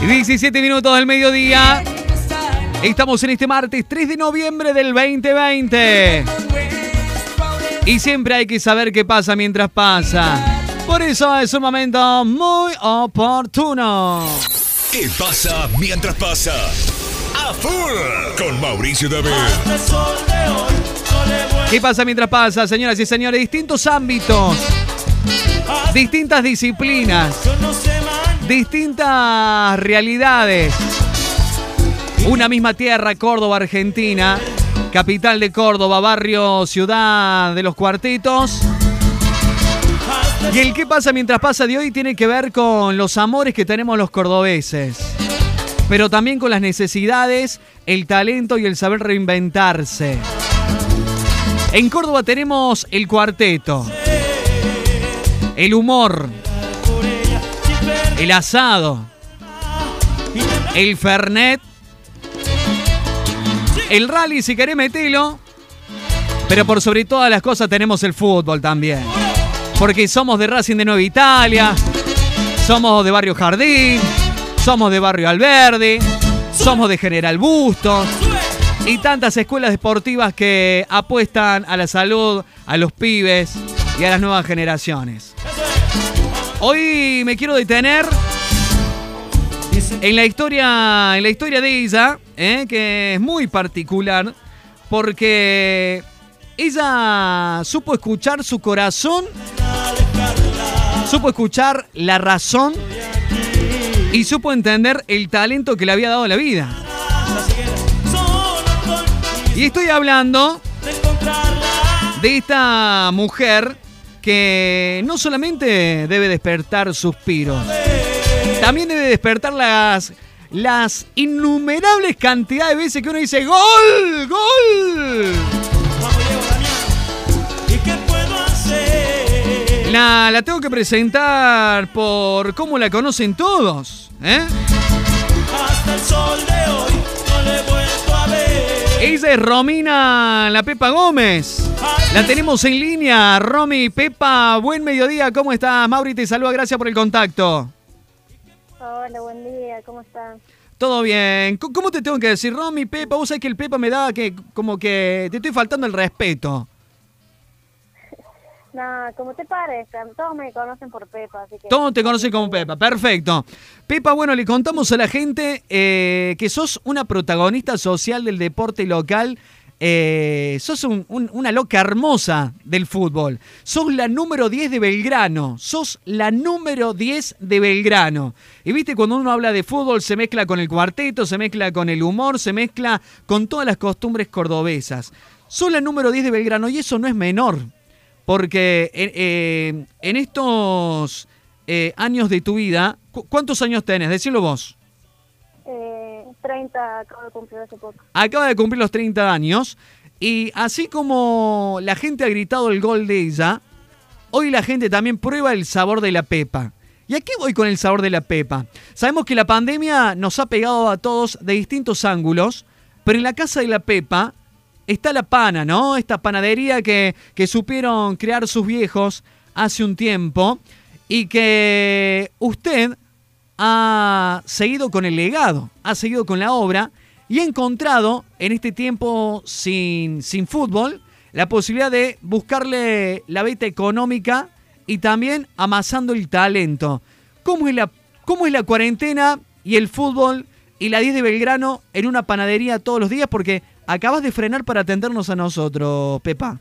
17 minutos del mediodía. Estamos en este martes 3 de noviembre del 2020. Y siempre hay que saber qué pasa mientras pasa. Por eso es un momento muy oportuno. ¿Qué pasa mientras pasa? A full con Mauricio David. ¿Qué pasa mientras pasa, señoras y señores? Distintos ámbitos, distintas disciplinas, distintas realidades. Una misma tierra, Córdoba, Argentina, capital de Córdoba, barrio, ciudad de los cuartetos. Y el qué pasa mientras pasa de hoy tiene que ver con los amores que tenemos los cordobeses, pero también con las necesidades, el talento y el saber reinventarse. En Córdoba tenemos el cuarteto, el humor, el asado, el fernet, el rally si querés metelo, pero por sobre todas las cosas tenemos el fútbol también. Porque somos de Racing de Nueva Italia, somos de Barrio Jardín, somos de Barrio Alverde, somos de General Bustos. Y tantas escuelas deportivas que apuestan a la salud, a los pibes y a las nuevas generaciones. Hoy me quiero detener en la historia, en la historia de ella, ¿eh? que es muy particular, porque ella supo escuchar su corazón, supo escuchar la razón y supo entender el talento que le había dado la vida. Y estoy hablando de esta mujer que no solamente debe despertar suspiros, también debe despertar las, las innumerables cantidades de veces que uno dice ¡Gol! ¡Gol! La, la tengo que presentar por cómo la conocen todos. ¿eh? Es Romina La Pepa Gómez. La tenemos en línea. Romy, Pepa, buen mediodía. ¿Cómo estás? Mauri te saluda. Gracias por el contacto. Hola, buen día, ¿cómo están? Todo bien. ¿Cómo te tengo que decir, Romy, Pepa? Vos sabés que el Pepa me da que como que te estoy faltando el respeto. No, como te parezca, todos me conocen por Pepa, así que... Todos te conocen como Pepa, perfecto. Pepa, bueno, le contamos a la gente eh, que sos una protagonista social del deporte local. eh, sos un- un- una loca hermosa del fútbol. Sos la número 10 de Belgrano. Sos la número 10 de Belgrano. Y viste, cuando uno habla de fútbol se mezcla con el cuarteto, se mezcla con el humor, se mezcla con todas las costumbres cordobesas. Sos la número 10 de Belgrano y eso no es menor. Porque eh, eh, en estos eh, años de tu vida, ¿cu- ¿cuántos años tenés? Decilo vos. Eh, 30 acabo de cumplir hace poco. Acaba de cumplir los 30 años y así como la gente ha gritado el gol de ella, hoy la gente también prueba el sabor de la pepa. ¿Y a qué voy con el sabor de la pepa? Sabemos que la pandemia nos ha pegado a todos de distintos ángulos, pero en la casa de la pepa está la pana, ¿no? Esta panadería que, que supieron crear sus viejos hace un tiempo y que usted ha seguido con el legado, ha seguido con la obra y ha encontrado en este tiempo sin, sin fútbol la posibilidad de buscarle la beta económica y también amasando el talento. ¿Cómo es la, cómo es la cuarentena y el fútbol y la 10 de Belgrano en una panadería todos los días? Porque acabas de frenar para atendernos a nosotros, Pepa.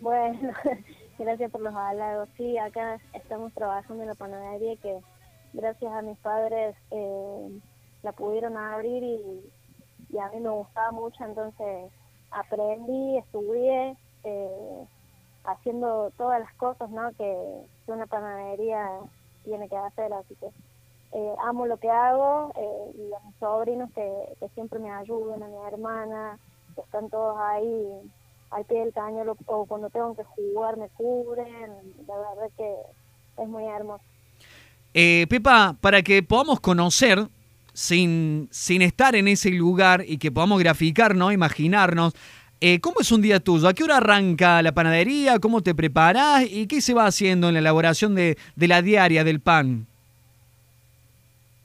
Bueno, gracias por los halagos. Sí, acá estamos trabajando en la panadería que gracias a mis padres eh, la pudieron abrir y, a mí me gustaba mucho, entonces aprendí, estudié, eh, haciendo todas las cosas ¿no? que una panadería tiene que hacer, así que eh, amo lo que hago eh, y a sobrinos que, que siempre me ayudan, a mi hermana, que están todos ahí al pie del cañón o, cuando tengo que jugar me cubren, la verdad que es muy hermoso. Eh, Pepa, para que podamos conocer sin, sin estar en ese lugar y que podamos graficar, ¿no? Imaginarnos. eh, ¿Cómo es un día tuyo? ¿A qué hora arranca la panadería? ¿Cómo te preparás? ¿Y qué se va haciendo en la elaboración de, de la diaria del pan?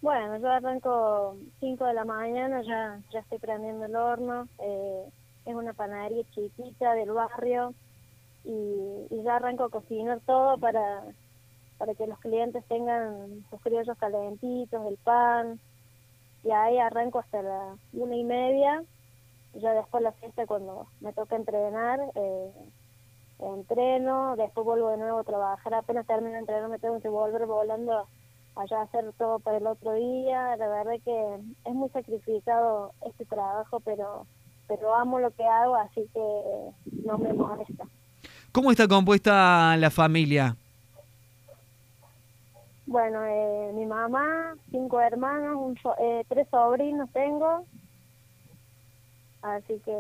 Bueno, yo arranco 5 de la mañana, ya, ya estoy prendiendo el horno. Eh, es una panadería chiquita del barrio y, y ya arranco a cocinar todo para, para que los clientes tengan sus criollos calentitos, el pan. Y ahí arranco hasta la una y media. Ya después la fiesta cuando me toca entrenar, eh, entreno, después vuelvo de nuevo a trabajar. Apenas termino de entrenar me tengo que volver volando allá hacer todo para el otro día. La verdad que es muy sacrificado este trabajo, pero pero amo lo que hago, así que no me molesta. ¿Cómo está compuesta la familia? Bueno, eh, mi mamá, cinco hermanos, un so- eh, tres sobrinos tengo, así que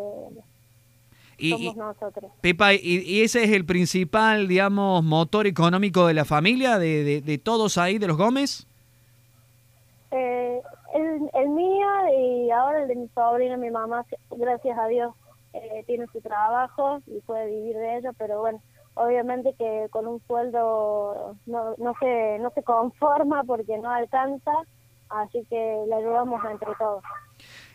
Y, somos y- nosotros. Pepa, y, y ese es el principal, digamos, motor económico de la familia, de, de- de todos ahí, de los Gómez. Eh, el, el mío y ahora el de mi sobrino, mi mamá, gracias a Dios, eh, tiene su trabajo y puede vivir de ello, pero bueno, obviamente que con un sueldo no, no, se, no se conforma porque no alcanza, así que le ayudamos entre todos.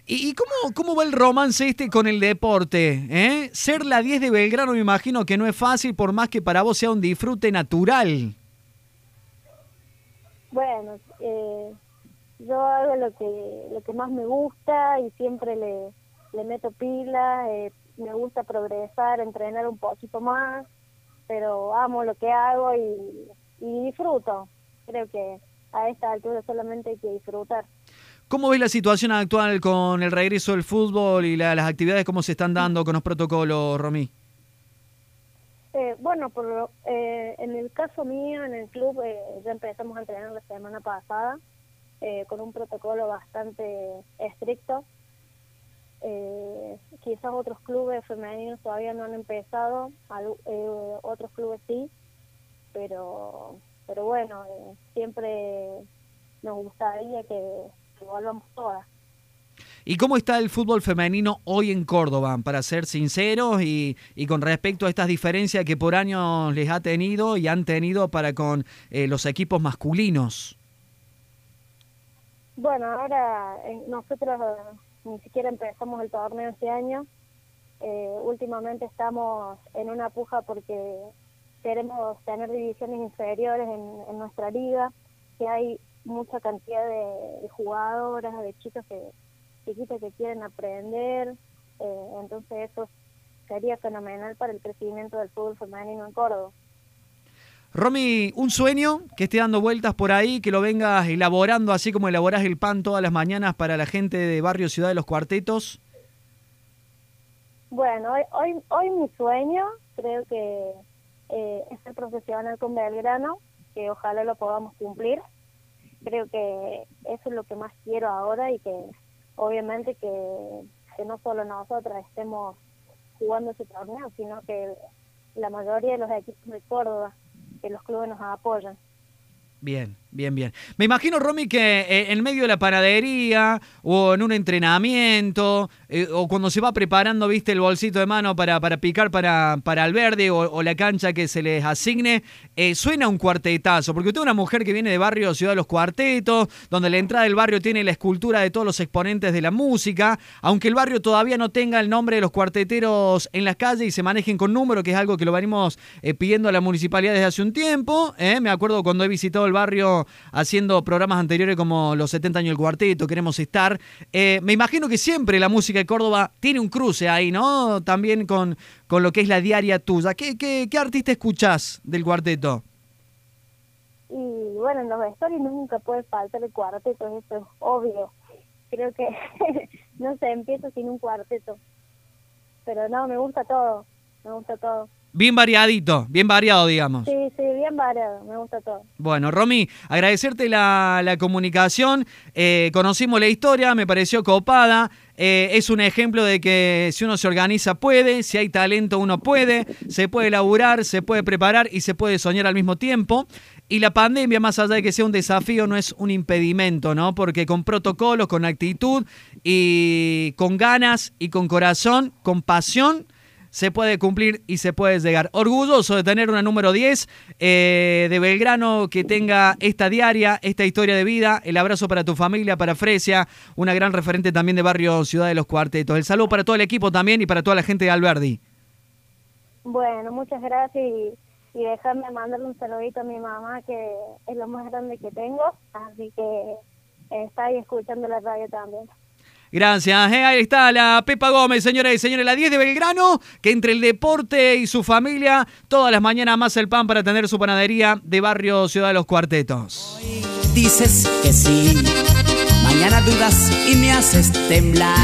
¿Y, y cómo, cómo va el romance este con el deporte? eh? Ser la 10 de Belgrano me imagino que no es fácil, por más que para vos sea un disfrute natural. Bueno, eh, yo hago lo que lo que más me gusta y siempre le, le meto pila, eh, me gusta progresar, entrenar un poquito más, pero amo lo que hago y, y disfruto. Creo que a esta altura solamente hay que disfrutar. ¿Cómo ves la situación actual con el regreso del fútbol y la- las actividades, cómo se están dando con los protocolos, Romy? Eh, bueno, por, lo- eh, en el caso mío, en el club, eh, ya empezamos a entrenar la semana pasada eh, con un protocolo bastante estricto. Eh, quizás otros clubes femeninos todavía no han empezado, al- eh, otros clubes sí, pero pero bueno, eh, siempre nos gustaría que, que volvamos todas. ¿Y cómo está el fútbol femenino hoy en Córdoba, para ser sinceros y, y con respecto a estas diferencias que por años les ha tenido y han tenido para con eh, los equipos masculinos? Bueno, ahora eh, nosotros eh, ni siquiera empezamos el torneo este año. Eh, últimamente estamos en una puja porque queremos tener divisiones inferiores en, en nuestra liga, que hay mucha cantidad de, de jugadoras, de chicas que chiquitas que quieren aprender, eh, entonces eso sería fenomenal para el crecimiento del fútbol femenino en Córdoba. Romy, un sueño que esté dando vueltas por ahí, que lo vengas elaborando así como elaborás el pan todas las mañanas para la gente de Barrio Ciudad de los Cuartetos. Bueno, hoy, hoy, hoy mi sueño creo que eh, es ser profesional con Belgrano, que ojalá lo podamos cumplir. Creo que eso es lo que más quiero ahora y que obviamente que, que no solo nosotras estemos jugando ese torneo, sino que la mayoría de los equipos de Córdoba, que los clubes nos apoyan. Bien, bien, bien. Me imagino, Romy, que eh, en medio de la panadería o en un entrenamiento eh, o cuando se va preparando, viste, el bolsito de mano para, para picar para, para el verde o, la cancha que se les asigne, eh, suena un cuartetazo. Porque usted es una mujer que viene de barrio Ciudad de los Cuartetos, donde la entrada del barrio tiene la escultura de todos los exponentes de la música, aunque el barrio todavía no tenga el nombre de los cuarteteros en las calles y se manejen con número, que es algo que lo venimos pidiendo a la municipalidad desde hace un tiempo. Me acuerdo cuando he visitado el barrio haciendo programas anteriores como Los 70 años del cuarteto, Queremos estar. Eh, me imagino que siempre la música de Córdoba tiene un cruce ahí, ¿no? También con, con lo que es la diaria tuya. ¿Qué, qué, qué artista escuchás del cuarteto? Y bueno, en los vestuarios nunca puede faltar el cuarteto, eso es obvio. Creo que no se empieza sin un cuarteto. Pero no, me gusta todo, me gusta todo. Bien variadito, bien variado, digamos. Sí, sí, bien variado, me gusta todo. Bueno, Romy, agradecerte la, la comunicación. Eh, conocimos la historia, me pareció copada. Eh, es un ejemplo de que si uno se organiza puede, si hay talento uno puede, se puede laburar, se puede preparar y se puede soñar al mismo tiempo. Y la pandemia, más allá de que sea un desafío, no es un impedimento, ¿no? Porque con protocolos, con actitud y con ganas y con corazón, con pasión, se puede cumplir y se puede llegar. Orgulloso de tener una número 10 eh, de Belgrano que tenga esta diaria, esta historia de vida. El abrazo para tu familia, para Fresia, una gran referente también de barrio Ciudad de los Cuartetos. El saludo para todo el equipo también y para toda la gente de Alberdi. Bueno, muchas gracias y, y dejarme mandarle un saludito a mi mamá, que es lo más grande que tengo, así que eh, está ahí escuchando la radio también. Gracias. eh, Ahí está la Pepa Gómez, señoras y señores, la 10 de Belgrano, que entre el deporte y su familia, todas las mañanas más el pan para tener su panadería de barrio Ciudad de los Cuartetos. Dices que sí, mañana dudas y me haces temblar.